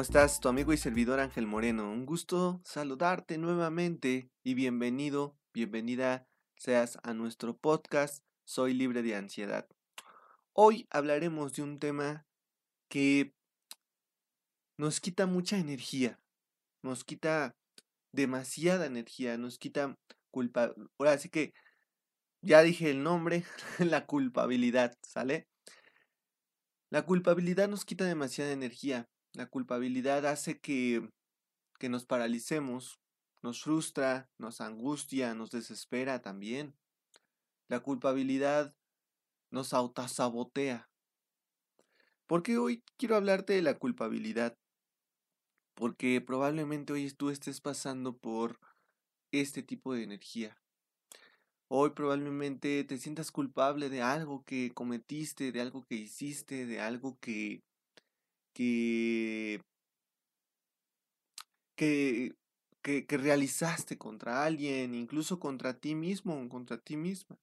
¿Cómo estás? Tu amigo y servidor Ángel Moreno. Un gusto saludarte nuevamente y bienvenido, bienvenida seas a nuestro podcast Soy libre de ansiedad. Hoy hablaremos de un tema que nos quita mucha energía, nos quita demasiada energía, nos quita culpa. Ahora sí que ya dije el nombre, la culpabilidad, ¿sale? La culpabilidad nos quita demasiada energía. La culpabilidad hace que, que nos paralicemos, nos frustra, nos angustia, nos desespera también. La culpabilidad nos autosabotea. Porque hoy quiero hablarte de la culpabilidad? Porque probablemente hoy tú estés pasando por este tipo de energía. Hoy probablemente te sientas culpable de algo que cometiste, de algo que hiciste, de algo que que que, que, realizaste contra alguien, incluso contra ti mismo contra ti misma.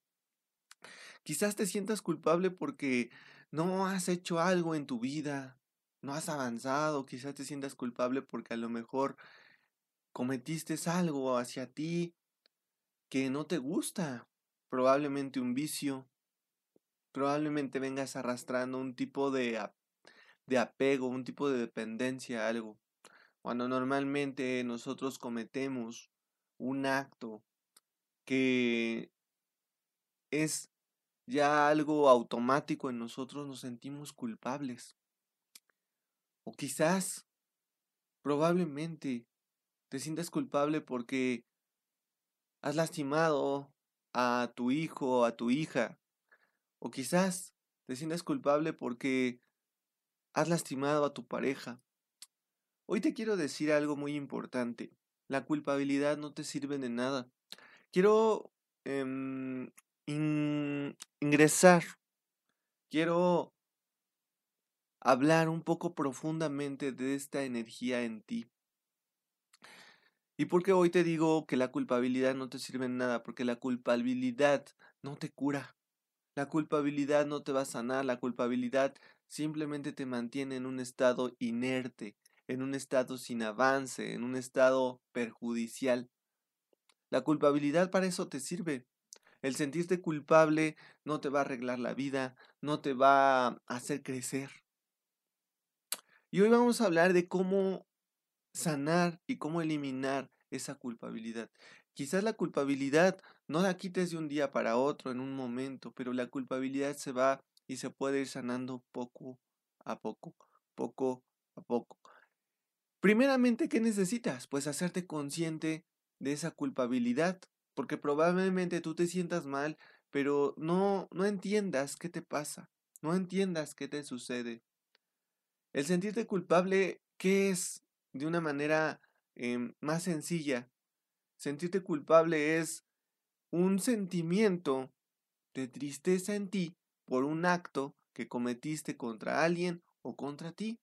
Quizás te sientas culpable porque no has hecho algo en tu vida, no has avanzado, quizás te sientas culpable porque a lo mejor cometiste algo hacia ti que no te gusta, probablemente un vicio, probablemente vengas arrastrando un tipo de, de apego, un tipo de dependencia a algo. Cuando normalmente nosotros cometemos un acto que es ya algo automático en nosotros, nos sentimos culpables. O quizás, probablemente, te sientas culpable porque has lastimado a tu hijo o a tu hija. O quizás te sientas culpable porque has lastimado a tu pareja. Hoy te quiero decir algo muy importante. La culpabilidad no te sirve de nada. Quiero em, ingresar. Quiero hablar un poco profundamente de esta energía en ti. ¿Y por qué hoy te digo que la culpabilidad no te sirve en nada? Porque la culpabilidad no te cura. La culpabilidad no te va a sanar. La culpabilidad simplemente te mantiene en un estado inerte, en un estado sin avance, en un estado perjudicial. La culpabilidad para eso te sirve. El sentirte culpable no te va a arreglar la vida, no te va a hacer crecer. Y hoy vamos a hablar de cómo sanar y cómo eliminar esa culpabilidad. Quizás la culpabilidad no la quites de un día para otro, en un momento, pero la culpabilidad se va y se puede ir sanando poco a poco, poco a poco. Primeramente, ¿qué necesitas? Pues hacerte consciente de esa culpabilidad, porque probablemente tú te sientas mal, pero no, no entiendas qué te pasa, no entiendas qué te sucede. El sentirte culpable, ¿qué es? de una manera em, más sencilla. Sentirte culpable es un sentimiento de tristeza en ti por un acto que cometiste contra alguien o contra ti.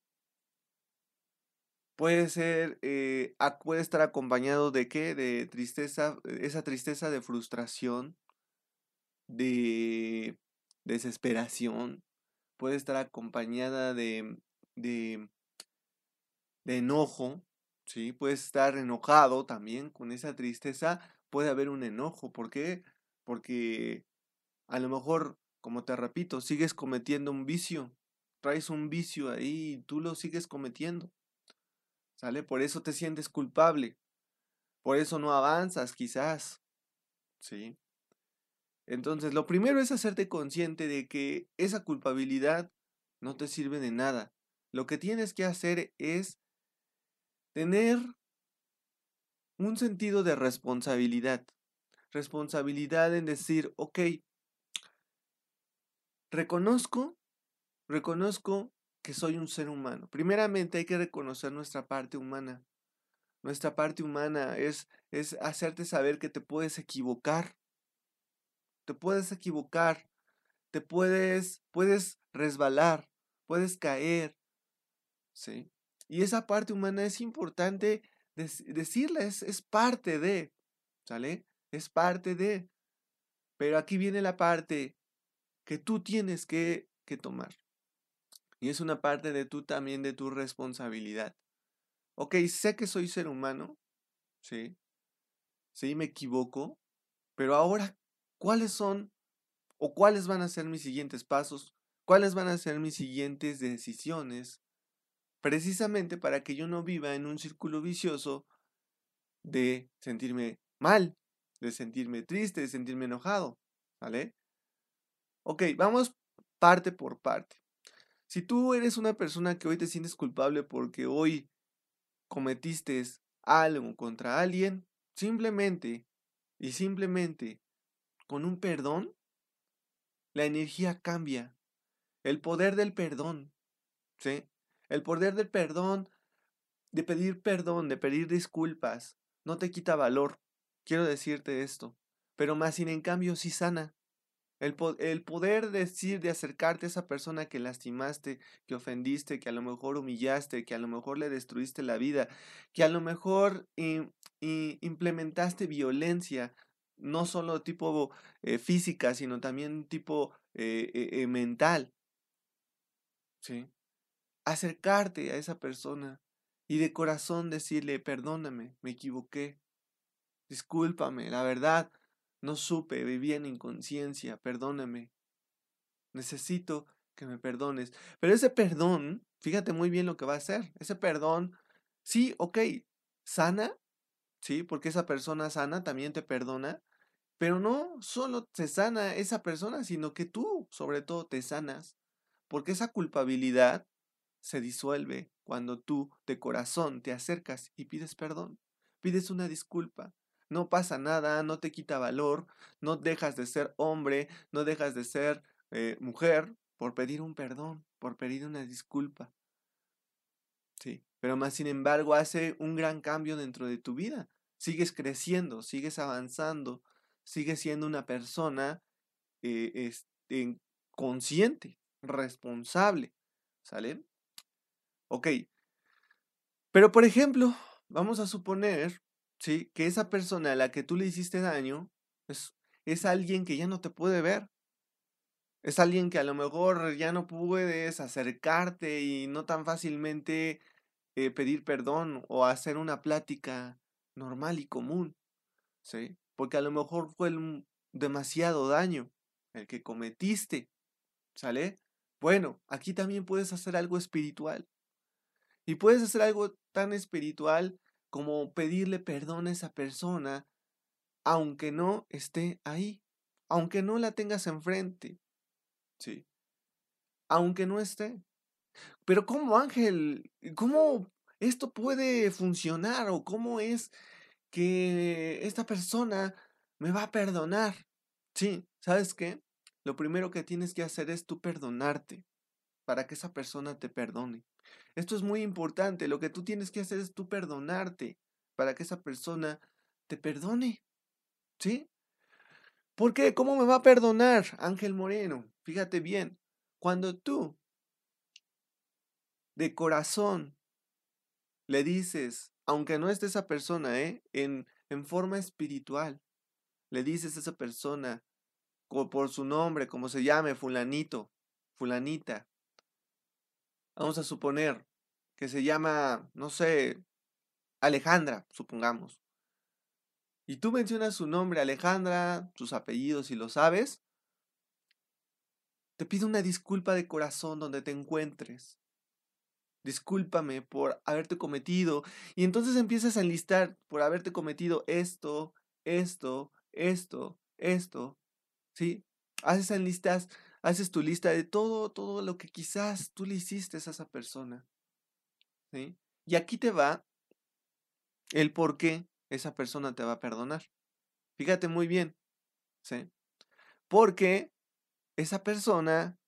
Puede ser, eh, puede estar acompañado de qué? De tristeza, esa tristeza de frustración, de desesperación. Puede estar acompañada de, de de enojo, ¿sí? Puedes estar enojado también con esa tristeza, puede haber un enojo. ¿Por qué? Porque a lo mejor, como te repito, sigues cometiendo un vicio, traes un vicio ahí y tú lo sigues cometiendo. ¿Sale? Por eso te sientes culpable. Por eso no avanzas, quizás. ¿Sí? Entonces, lo primero es hacerte consciente de que esa culpabilidad no te sirve de nada. Lo que tienes que hacer es Tener un sentido de responsabilidad. Responsabilidad en decir, ok, reconozco, reconozco que soy un ser humano. Primeramente hay que reconocer nuestra parte humana. Nuestra parte humana es, es hacerte saber que te puedes equivocar. Te puedes equivocar. Te puedes, puedes resbalar. Puedes caer. ¿Sí? Y esa parte humana es importante decirles, es parte de, ¿sale? Es parte de. Pero aquí viene la parte que tú tienes que, que tomar. Y es una parte de tú también, de tu responsabilidad. Ok, sé que soy ser humano, ¿sí? Sí, me equivoco, pero ahora, ¿cuáles son o cuáles van a ser mis siguientes pasos? ¿Cuáles van a ser mis siguientes decisiones? Precisamente para que yo no viva en un círculo vicioso de sentirme mal, de sentirme triste, de sentirme enojado, ¿vale? Ok, vamos parte por parte. Si tú eres una persona que hoy te sientes culpable porque hoy cometiste algo contra alguien, simplemente y simplemente con un perdón, la energía cambia. El poder del perdón, ¿sí? El poder del perdón, de pedir perdón, de pedir disculpas, no te quita valor. Quiero decirte esto. Pero más sin en cambio sí sana. El, poder decir, de acercarte a esa persona que lastimaste, que ofendiste, que a lo mejor humillaste, que a lo mejor le destruiste la vida, que a lo mejor implementaste violencia, no solo tipo eh, física, sino también tipo eh, eh, mental. ¿Sí? Acercarte a esa persona y de corazón decirle, perdóname, me equivoqué, discúlpame, la verdad, no supe, vivía en inconsciencia, perdóname. Necesito que me perdones. Pero ese perdón, fíjate muy bien lo que va a hacer. Ese perdón, sí, ok, sana, sí, porque esa persona sana también te perdona, pero no solo te sana esa persona, sino que tú, sobre todo, te sanas. Porque esa culpabilidad se disuelve cuando tú de corazón te acercas y pides perdón, pides una disculpa, no pasa nada, no te quita valor, no dejas de ser hombre, no dejas de ser eh, mujer por pedir un perdón, por pedir una disculpa. Sí, pero más sin embargo hace un gran cambio dentro de tu vida. Sigues creciendo, sigues avanzando, sigues siendo una persona eh, consciente, responsable. ¿Sale? Ok. Pero por ejemplo, vamos a suponer ¿sí? Que esa persona a la que tú le hiciste daño es, es alguien que ya no te puede ver. Es alguien que a lo mejor ya no puedes acercarte y no tan fácilmente eh, pedir perdón o hacer una plática normal y común, ¿sí? Porque a lo mejor fue demasiado daño el que cometiste, ¿sale? Bueno, aquí también puedes hacer algo espiritual. Y puedes hacer algo tan espiritual como pedirle perdón a esa persona, aunque no esté ahí, aunque no la tengas enfrente. Sí. Aunque no esté. Pero ¿cómo, Ángel? ¿Cómo esto puede funcionar? ¿O cómo es que esta persona me va a perdonar? Sí, ¿sabes qué? Lo primero que tienes que hacer es tú perdonarte para que esa persona te perdone. Esto es muy importante. Lo que tú tienes que hacer es tú perdonarte para que esa persona te perdone. ¿Sí? ¿Por qué? ¿Cómo me va a perdonar Ángel Moreno? Fíjate bien, cuando tú de corazón le dices, aunque no esté esa persona, ¿eh? en, en forma espiritual, le dices a esa persona por su nombre, como se llame, fulanito, fulanita, Vamos a suponer que se llama, no sé, Alejandra, supongamos. Y tú mencionas su nombre, Alejandra, sus apellidos, si lo sabes. Te pido una disculpa de corazón donde te encuentres. Discúlpame por haberte cometido. Y entonces empiezas a enlistar por haberte cometido esto, esto, esto, esto. ¿Sí? Haces enlistas haces tu lista de todo, todo lo que quizás tú le hiciste a esa persona. ¿sí? Y aquí te va el por qué esa persona te va a perdonar. Fíjate muy bien. ¿sí? Porque esa persona,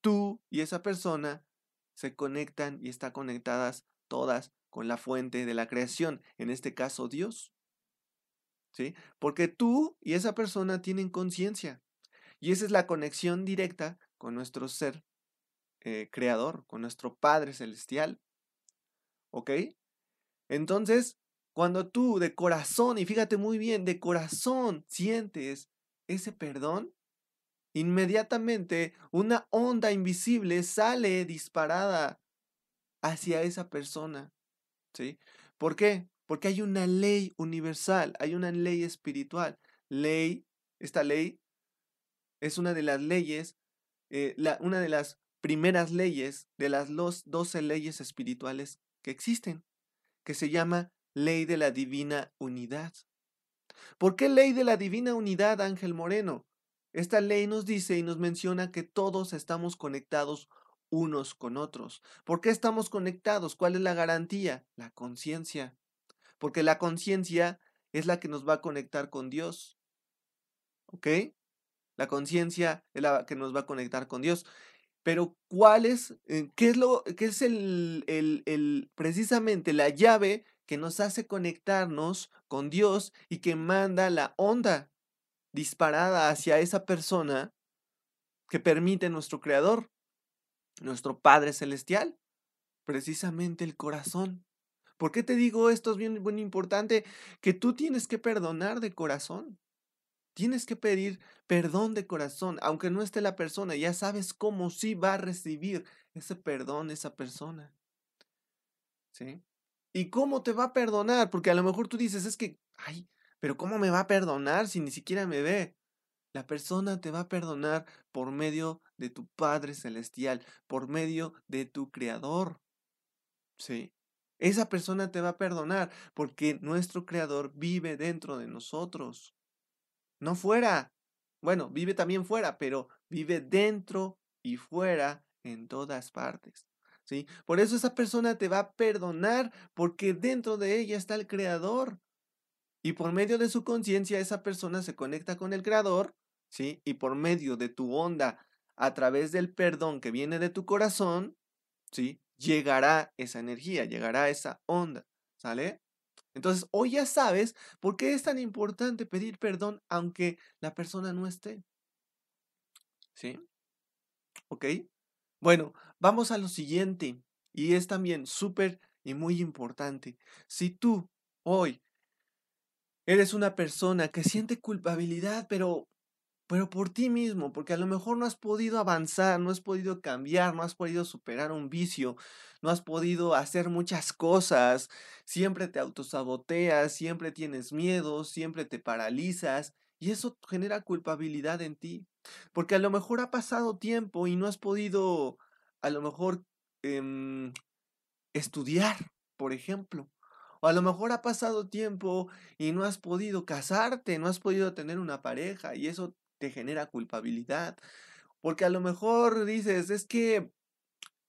tú y esa persona se conectan y están conectadas todas con la fuente de la creación, en este caso Dios. ¿Sí? Porque tú y esa persona tienen conciencia. Y esa es la conexión directa con nuestro ser eh, creador, con nuestro Padre Celestial. ¿Ok? Entonces, cuando tú de corazón, y fíjate muy bien, de corazón sientes ese perdón, inmediatamente una onda invisible sale disparada hacia esa persona. ¿Sí? ¿Por qué? Porque hay una ley universal, hay una ley espiritual. Ley, esta ley es una de las leyes, eh, la, una de las primeras leyes de las doce leyes espirituales que existen, que se llama ley de la divina unidad. ¿Por qué ley de la divina unidad, Ángel Moreno? Esta ley nos dice y nos menciona que todos estamos conectados unos con otros. ¿Por qué estamos conectados? ¿Cuál es la garantía? La conciencia. Porque la conciencia es la que nos va a conectar con Dios. ¿Ok? La conciencia es la que nos va a conectar con Dios. Pero ¿cuál es, eh, qué es lo, qué es el, el, el, precisamente la llave que nos hace conectarnos con Dios y que manda la onda disparada hacia esa persona que permite nuestro Creador, nuestro Padre Celestial? Precisamente el corazón. ¿Por qué te digo esto? Es bien, bien importante que tú tienes que perdonar de corazón. Tienes que pedir perdón de corazón, aunque no esté la persona, ya sabes cómo sí va a recibir ese perdón esa persona. ¿Sí? ¿Y cómo te va a perdonar? Porque a lo mejor tú dices, es que, ay, pero ¿cómo me va a perdonar si ni siquiera me ve? La persona te va a perdonar por medio de tu Padre Celestial, por medio de tu Creador. ¿Sí? Esa persona te va a perdonar porque nuestro Creador vive dentro de nosotros no fuera. Bueno, vive también fuera, pero vive dentro y fuera en todas partes. ¿Sí? Por eso esa persona te va a perdonar porque dentro de ella está el creador. Y por medio de su conciencia esa persona se conecta con el creador, ¿sí? Y por medio de tu onda a través del perdón que viene de tu corazón, ¿sí? Llegará esa energía, llegará esa onda, ¿sale? Entonces, hoy ya sabes por qué es tan importante pedir perdón aunque la persona no esté. ¿Sí? ¿Ok? Bueno, vamos a lo siguiente. Y es también súper y muy importante. Si tú hoy eres una persona que siente culpabilidad, pero pero por ti mismo, porque a lo mejor no has podido avanzar, no has podido cambiar, no has podido superar un vicio, no has podido hacer muchas cosas, siempre te autosaboteas, siempre tienes miedo, siempre te paralizas y eso genera culpabilidad en ti, porque a lo mejor ha pasado tiempo y no has podido, a lo mejor, em, estudiar, por ejemplo. O a lo mejor ha pasado tiempo y no has podido casarte, no has podido tener una pareja y eso te genera culpabilidad. Porque a lo mejor dices, es que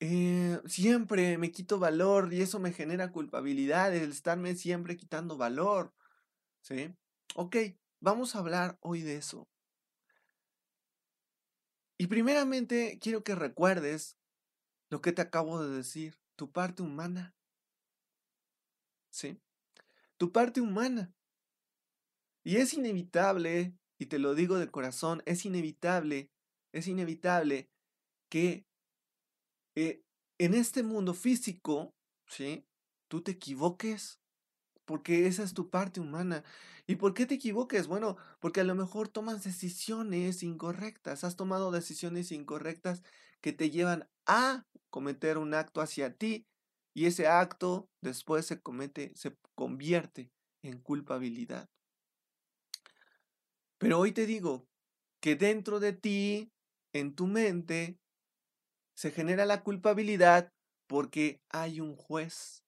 eh, siempre me quito valor y eso me genera culpabilidad, el estarme siempre quitando valor. ¿Sí? Ok, vamos a hablar hoy de eso. Y primeramente quiero que recuerdes lo que te acabo de decir, tu parte humana. ¿Sí? Tu parte humana. Y es inevitable y te lo digo de corazón, es inevitable, es inevitable que eh, en este mundo físico, ¿sí? Tú te equivoques, porque esa es tu parte humana. ¿Y por qué te equivoques? Bueno, porque a lo mejor tomas decisiones incorrectas, has tomado decisiones incorrectas que te llevan a cometer un acto hacia ti y ese acto después se comete, se convierte en culpabilidad. Pero hoy te digo que dentro de ti, en tu mente, se genera la culpabilidad porque hay un juez.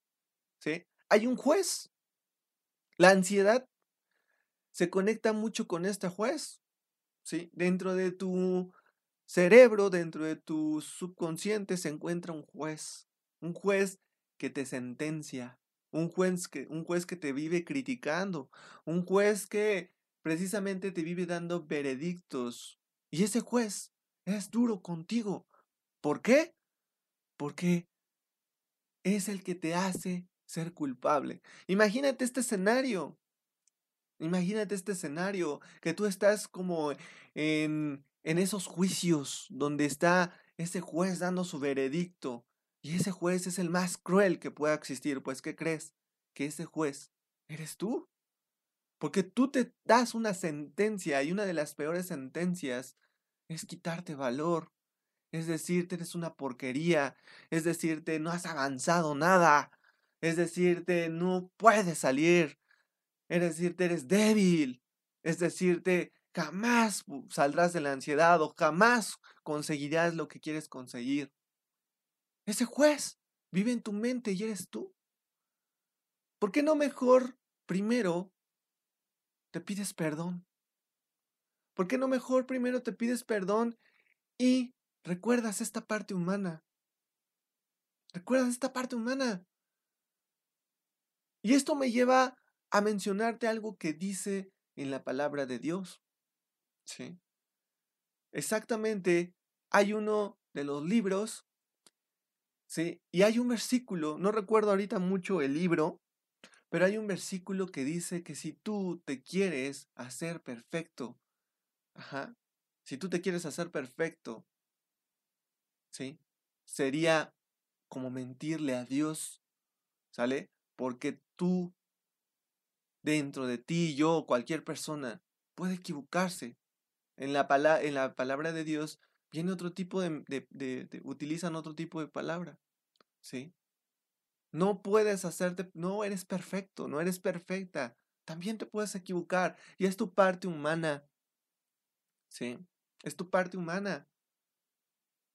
¿Sí? Hay un juez. La ansiedad se conecta mucho con este juez. ¿Sí? Dentro de tu cerebro, dentro de tu subconsciente se encuentra un juez. Un juez que te sentencia. Un juez que, un juez que te vive criticando. Un juez que precisamente te vive dando veredictos. Y ese juez es duro contigo. ¿Por qué? Porque es el que te hace ser culpable. Imagínate este escenario. Imagínate este escenario, que tú estás como en, en esos juicios donde está ese juez dando su veredicto y ese juez es el más cruel que pueda existir. Pues, ¿qué crees? Que ese juez eres tú. Porque tú te das una sentencia y una de las peores sentencias es quitarte valor. Es decirte, eres una porquería. Es decirte, no has avanzado nada. Es decirte, no puedes salir. Es decirte, eres débil. Es decirte, jamás saldrás de la ansiedad o jamás conseguirás lo que quieres conseguir. Ese juez vive en tu mente y eres tú. ¿Por qué no mejor primero te pides perdón? ¿Por qué no mejor primero te pides perdón y recuerdas esta parte humana? Recuerdas esta parte humana. Y esto me lleva a mencionarte algo que dice en la palabra de Dios. ¿Sí? Exactamente, hay uno de los libros, ¿sí? Y hay un versículo, no recuerdo ahorita mucho el libro, pero hay un versículo que dice que si tú te quieres hacer perfecto, ajá, si tú te quieres hacer perfecto, ¿sí? Sería como mentirle a Dios, ¿sale? Porque tú, dentro de ti, yo, cualquier persona, puede equivocarse. En la, en la palabra de Dios viene otro tipo de, de, utilizan otro tipo de palabra, ¿sí? No puedes hacerte, no eres perfecto, no eres perfecta. También te puedes equivocar y es tu parte humana. ¿Sí? Es tu parte humana.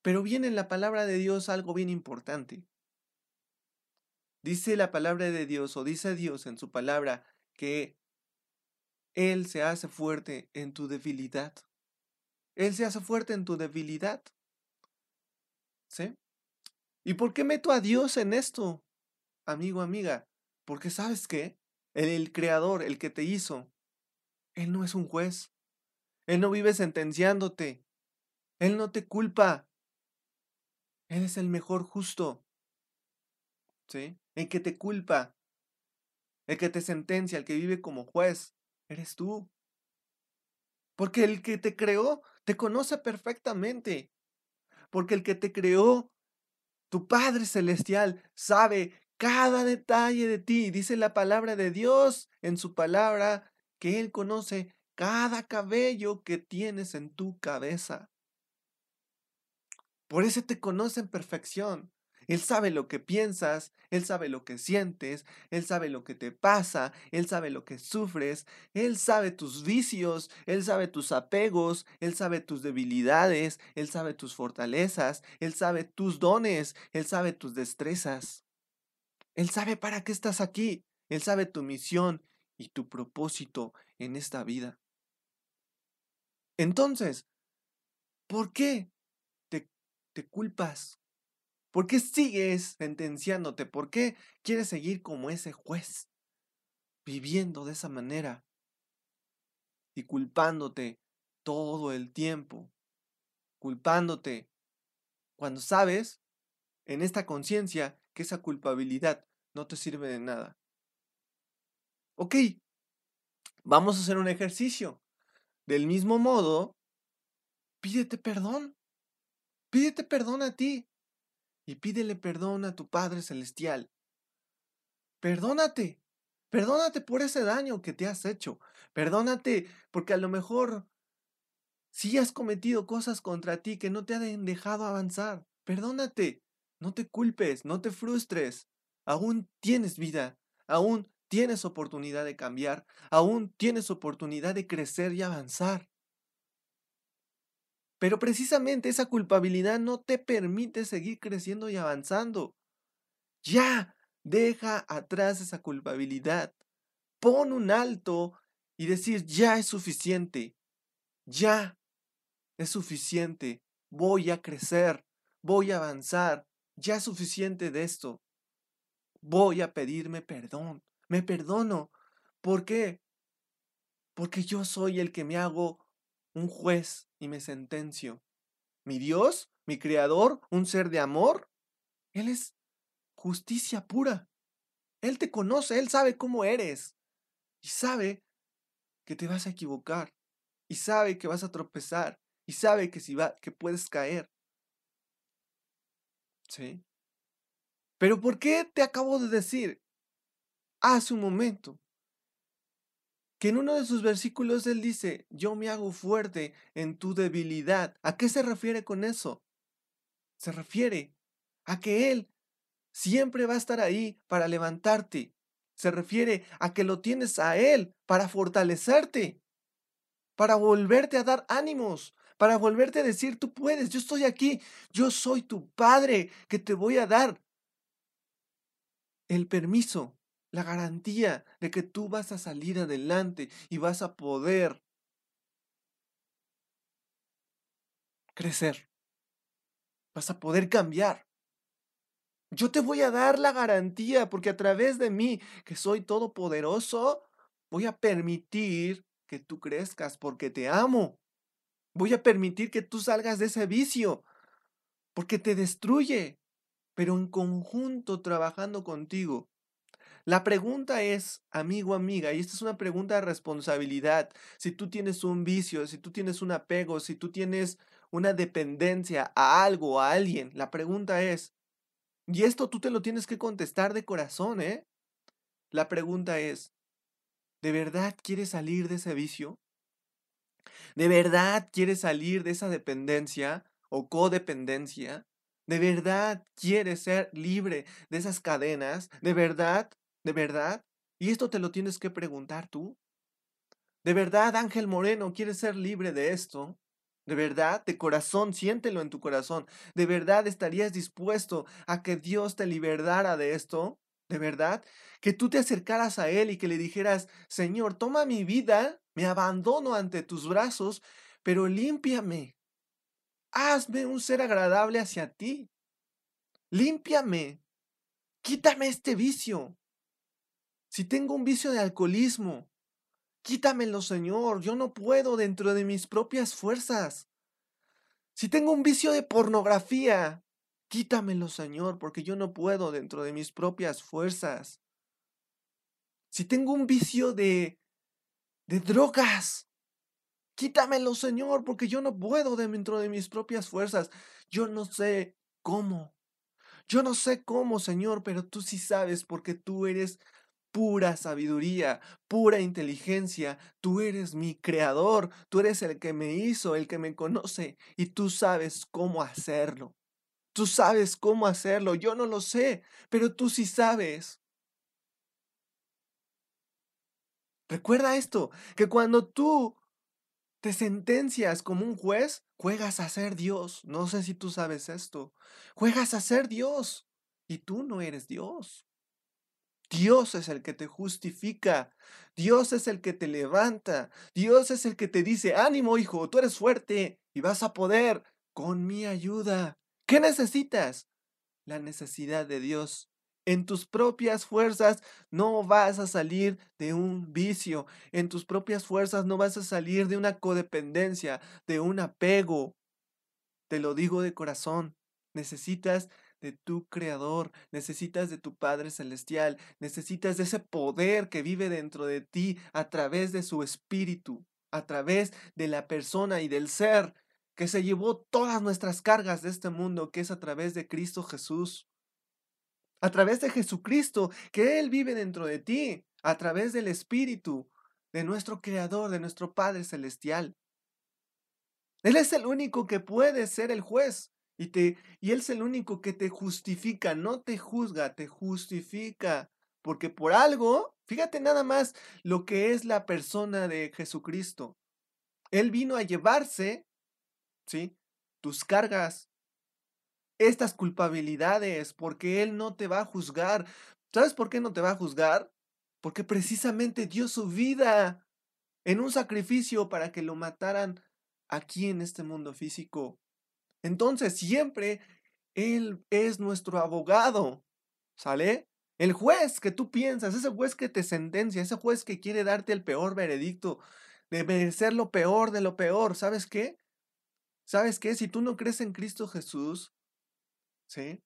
Pero viene en la palabra de Dios algo bien importante. Dice la palabra de Dios o dice Dios en su palabra que Él se hace fuerte en tu debilidad. Él se hace fuerte en tu debilidad. ¿Sí? ¿Y por qué meto a Dios en esto? Amigo, amiga, porque sabes qué? El, el creador, el que te hizo, él no es un juez. Él no vive sentenciándote. Él no te culpa. Él es el mejor justo. ¿Sí? El que te culpa. El que te sentencia, el que vive como juez, eres tú. Porque el que te creó te conoce perfectamente. Porque el que te creó, tu Padre Celestial, sabe cada detalle de ti. Dice la palabra de Dios en su palabra que Él conoce cada cabello que tienes en tu cabeza. Por eso te conoce en perfección. Él sabe lo que piensas, Él sabe lo que sientes, Él sabe lo que te pasa, Él sabe lo que sufres, Él sabe tus vicios, Él sabe tus apegos, Él sabe tus debilidades, Él sabe tus fortalezas, Él sabe tus dones, Él sabe tus destrezas. Él sabe para qué estás aquí. Él sabe tu misión y tu propósito en esta vida. Entonces, ¿por qué te, culpas? ¿Por qué sigues sentenciándote? ¿Por qué quieres seguir como ese juez? Viviendo de esa manera y culpándote todo el tiempo. Culpándote cuando sabes en esta conciencia que esa culpabilidad no te sirve de nada. Ok, vamos a hacer un ejercicio. Del mismo modo, pídete perdón. Pídete perdón a ti y pídele perdón a tu Padre Celestial. Perdónate. Perdónate por ese daño que te has hecho. Perdónate porque a lo mejor sí has cometido cosas contra ti que no te han dejado avanzar. Perdónate. No te culpes, no te frustres. Aún tienes vida, aún tienes oportunidad de cambiar, aún tienes oportunidad de crecer y avanzar. Pero precisamente esa culpabilidad no te permite seguir creciendo y avanzando. Ya, deja atrás esa culpabilidad. Pon un alto y decir, ya es suficiente. Ya es suficiente. Voy a crecer. Voy a avanzar. Ya es suficiente de esto. Voy a pedirme perdón. Me perdono. ¿Por qué? Porque yo soy el que me hago un juez y me sentencio. ¿Mi Dios? ¿Mi Creador? ¿Un ser de amor? Él es justicia pura. Él te conoce, Él sabe cómo eres. Y sabe que te vas a equivocar. Y sabe que vas a tropezar. Y sabe que, si va, que puedes caer. ¿Sí? Pero ¿por qué te acabo de decir hace un momento que en uno de sus versículos él dice, yo me hago fuerte en tu debilidad. ¿A qué se refiere con eso? Se refiere a que Él siempre va a estar ahí para levantarte. Se refiere a que lo tienes a Él para fortalecerte, para volverte a dar ánimos, para volverte a decir, tú puedes, yo estoy aquí, yo soy tu Padre que te voy a dar el permiso, la garantía de que tú vas a salir adelante y vas a poder crecer. Vas a poder cambiar. Yo te voy a dar la garantía porque a través de mí, que soy todopoderoso, voy a permitir que tú crezcas porque te amo. Voy a permitir que tú salgas de ese vicio porque te destruye, pero en conjunto trabajando contigo. La pregunta es, amigo, amiga, y esta es una pregunta de responsabilidad. Si tú tienes un vicio, si tú tienes un apego, si tú tienes una dependencia a algo, a alguien, la pregunta es, y esto tú te lo tienes que contestar de corazón, ¿eh? La pregunta es, ¿de verdad quieres salir de ese vicio? ¿De verdad quieres salir de esa dependencia o codependencia? ¿De verdad quieres ser libre de esas cadenas? ¿De verdad? ¿De verdad? Y esto te lo tienes que preguntar tú. ¿De verdad, Ángel Moreno, quieres ser libre de esto? ¿De verdad? De corazón, siéntelo en tu corazón. ¿De verdad estarías dispuesto a que Dios te liberara de esto? ¿De verdad? Que tú te acercaras a Él y que le dijeras, Señor, toma mi vida, me abandono ante tus brazos, pero límpiame. Hazme un ser agradable hacia ti. Límpiame. Quítame este vicio. Si tengo un vicio de alcoholismo, quítamelo, Señor. Yo no puedo dentro de mis propias fuerzas. Si tengo un vicio de pornografía, quítamelo, Señor, porque yo no puedo dentro de mis propias fuerzas. Si tengo un vicio de de drogas, quítamelo, Señor, porque yo no puedo dentro de mis propias fuerzas. Yo no sé cómo. Yo no sé cómo, Señor, pero tú sí sabes porque tú eres pura sabiduría, pura inteligencia. Tú eres mi creador, tú eres el que me hizo, el que me conoce, y tú sabes cómo hacerlo. Tú sabes cómo hacerlo, yo no lo sé, pero tú sí sabes. Recuerda esto, que cuando tú te sentencias como un juez, juegas a ser Dios. No sé si tú sabes esto. Juegas a ser Dios y tú no eres Dios. Dios es el que te justifica. Dios es el que te levanta. Dios es el que te dice, ánimo hijo, tú eres fuerte y vas a poder con mi ayuda. ¿Qué necesitas? La necesidad de Dios. En tus propias fuerzas no vas a salir de un vicio. En tus propias fuerzas no vas a salir de una codependencia, de un apego. Te lo digo de corazón. Necesitas de tu Creador, necesitas de tu Padre Celestial, necesitas de ese poder que vive dentro de ti a través de su Espíritu, a través de la persona y del ser que se llevó todas nuestras cargas de este mundo, que es a través de Cristo Jesús. A través de Jesucristo, que Él vive dentro de ti, a través del Espíritu de nuestro Creador, de nuestro Padre Celestial. Él es el único que puede ser el juez. Y, te, y Él es el único que te justifica, no te juzga, te justifica. Porque por algo, fíjate nada más lo que es la persona de Jesucristo. Él vino a llevarse, ¿sí? Tus cargas, estas culpabilidades, porque Él no te va a juzgar. ¿Sabes por qué no te va a juzgar? Porque precisamente dio su vida en un sacrificio para que lo mataran aquí en este mundo físico. Entonces siempre Él es nuestro abogado, ¿sale? El juez que tú piensas, ese juez que te sentencia, ese juez que quiere darte el peor veredicto, debe ser lo peor de lo peor, ¿sabes qué? ¿Sabes qué? Si tú no crees en Cristo Jesús, ¿sí?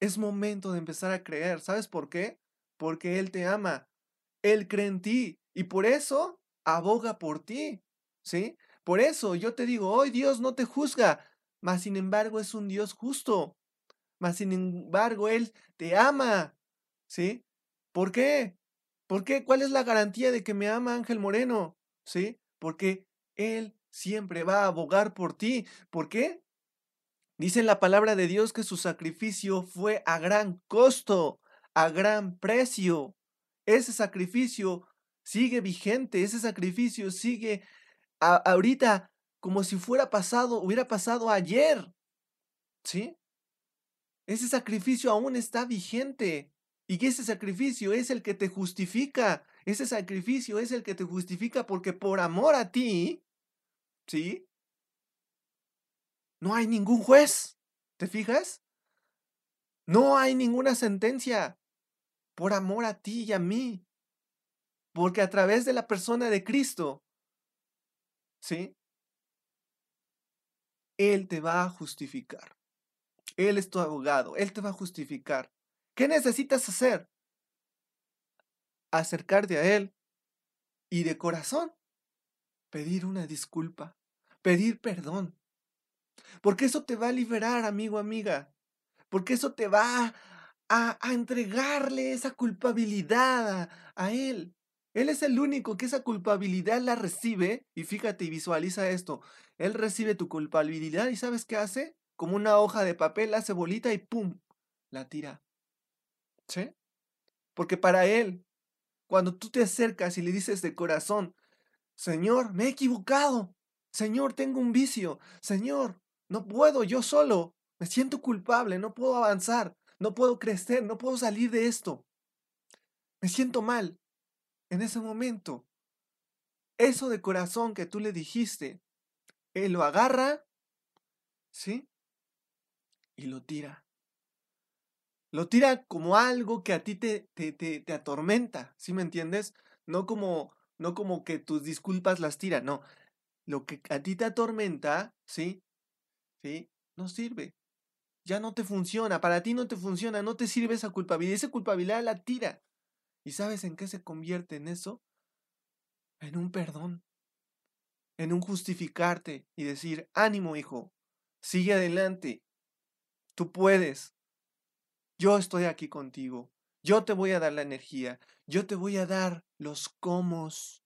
Es momento de empezar a creer. ¿Sabes por qué? Porque Él te ama. Él cree en ti y por eso aboga por ti. ¿Sí? Por eso yo te digo, hoy Dios no te juzga, mas sin embargo es un Dios justo. Mas sin embargo Él te ama. ¿Sí? ¿Por qué? ¿Por qué? ¿Cuál es la garantía de que me ama Ángel Moreno? ¿Sí? Porque Él siempre va a abogar por ti. ¿Por qué? Dice la palabra de Dios que su sacrificio fue a gran costo, a gran precio. Ese sacrificio sigue vigente, ese sacrificio sigue ahorita como si fuera pasado, hubiera pasado ayer. ¿Sí? Ese sacrificio aún está vigente. Y ese sacrificio es el que te justifica. Ese sacrificio es el que te justifica porque por amor a ti, ¿sí? No hay ningún juez. ¿Te fijas? No hay ninguna sentencia por amor a ti y a mí. Porque a través de la persona de Cristo, ¿sí? Él te va a justificar. Él es tu abogado. Él te va a justificar. ¿Qué necesitas hacer? Acercarte a Él y de corazón pedir una disculpa, pedir perdón. Porque eso te va a liberar, amigo, amiga. Porque eso te va a, a entregarle esa culpabilidad a, Él. Él es el único que esa culpabilidad la recibe. Y fíjate y visualiza esto. Él recibe tu culpabilidad y ¿sabes qué hace? Como una hoja de papel, hace bolita y ¡pum! La tira. ¿Sí? Porque para Él, cuando tú te acercas y le dices de corazón, Señor, me he equivocado. Señor, tengo un vicio. Señor, no puedo yo solo. Me siento culpable, no puedo avanzar, no puedo crecer, no puedo salir de esto. Me siento mal. En ese momento, eso de corazón que tú le dijiste, Él lo agarra, ¿sí? Y lo tira. Lo tira como algo que a ti te, te, te, te atormenta, ¿sí me entiendes? No como, no como que tus disculpas las tira, no. Lo que a ti te atormenta, ¿sí? ¿Sí? No sirve. Ya no te funciona, para ti no te funciona, no te sirve esa culpabilidad. Esa culpabilidad la tira. ¿Y sabes en qué se convierte en eso? En un perdón. En un justificarte y decir, ánimo hijo, sigue adelante. Tú puedes. Yo estoy aquí contigo. Yo te voy a dar la energía. Yo te voy a dar los comos.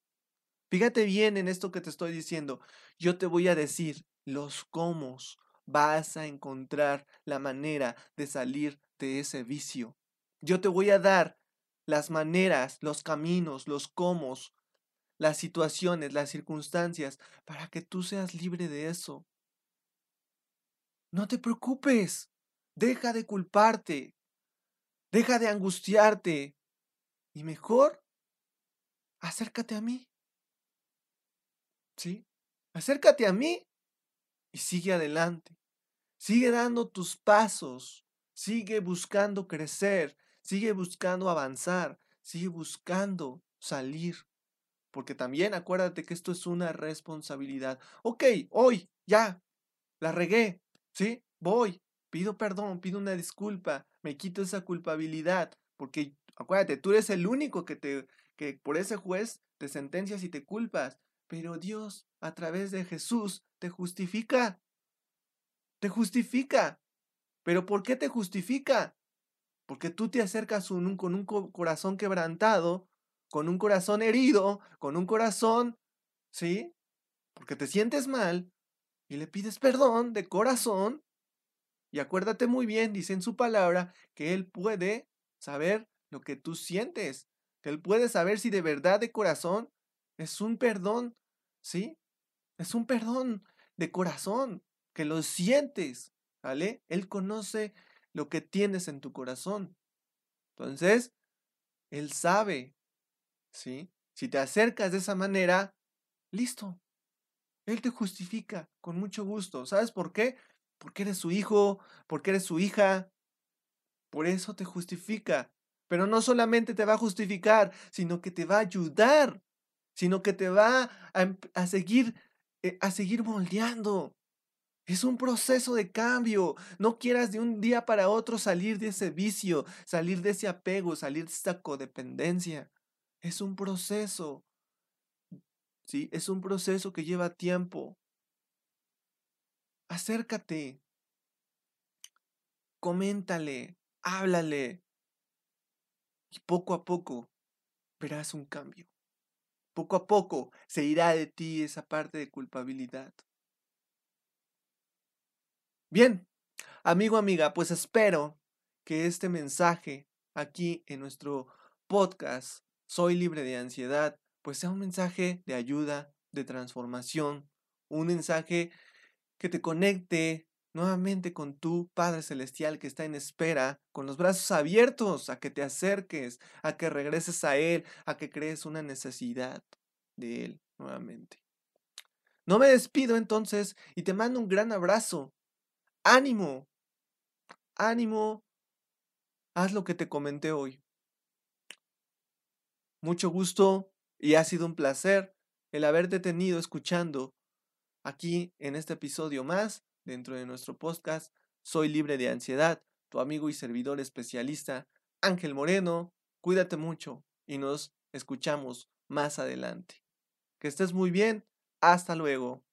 Fíjate bien en esto que te estoy diciendo. Yo te voy a decir los comos vas a encontrar la manera de salir de ese vicio. Yo te voy a dar las maneras, los caminos, los cómo, las situaciones, las circunstancias, para que tú seas libre de eso. No te preocupes, deja de culparte, deja de angustiarte y mejor, acércate a mí. ¿Sí? Acércate a mí y sigue adelante. Sigue dando tus pasos, sigue buscando crecer, sigue buscando avanzar, sigue buscando salir. Porque también acuérdate que esto es una responsabilidad. Ok, hoy, ya, la regué, ¿sí? Voy, pido perdón, pido una disculpa, me quito esa culpabilidad. Porque acuérdate, tú eres el único que te, que por ese juez te sentencias y te culpas. Pero Dios, a través de Jesús, te justifica. Te justifica. ¿Pero por qué te justifica? Porque tú te acercas con un corazón quebrantado, con un corazón herido, con un corazón, ¿sí? Porque te sientes mal y le pides perdón de corazón. Y acuérdate muy bien, dice en su palabra, que Él puede saber lo que tú sientes, que Él puede saber si de verdad de corazón es un perdón, ¿sí? Es un perdón de corazón, que lo sientes, ¿vale? Él conoce lo que tienes en tu corazón. Entonces, Él sabe, ¿sí? Si te acercas de esa manera, listo. Él te justifica con mucho gusto. ¿Sabes por qué? Porque eres su hijo, porque eres su hija. Por eso te justifica. Pero no solamente te va a justificar, sino que te va a ayudar, sino que te va a, a seguir a seguir moldeando. Es un proceso de cambio. No quieras de un día para otro salir de ese vicio, salir de ese apego, salir de esta codependencia. Es un proceso. ¿Sí? Es un proceso que lleva tiempo. Acércate. Coméntale. Háblale. Y poco a poco verás un cambio. Poco a poco se irá de ti esa parte de culpabilidad. Bien, amigo, amiga, pues espero que este mensaje aquí en nuestro podcast Soy libre de ansiedad, pues sea un mensaje de ayuda, de transformación, un mensaje que te conecte nuevamente con tu Padre Celestial que está en espera, con los brazos abiertos a que te acerques, a que regreses a Él, a que crees una necesidad de Él nuevamente. No me despido entonces y te mando un gran abrazo ánimo, ánimo, haz lo que te comenté hoy. Mucho gusto y ha sido un placer el haberte tenido escuchando aquí en este episodio más dentro de nuestro podcast Soy libre de ansiedad, tu amigo y servidor especialista Ángel Moreno. Cuídate mucho y nos escuchamos más adelante. Que estés muy bien. Hasta luego.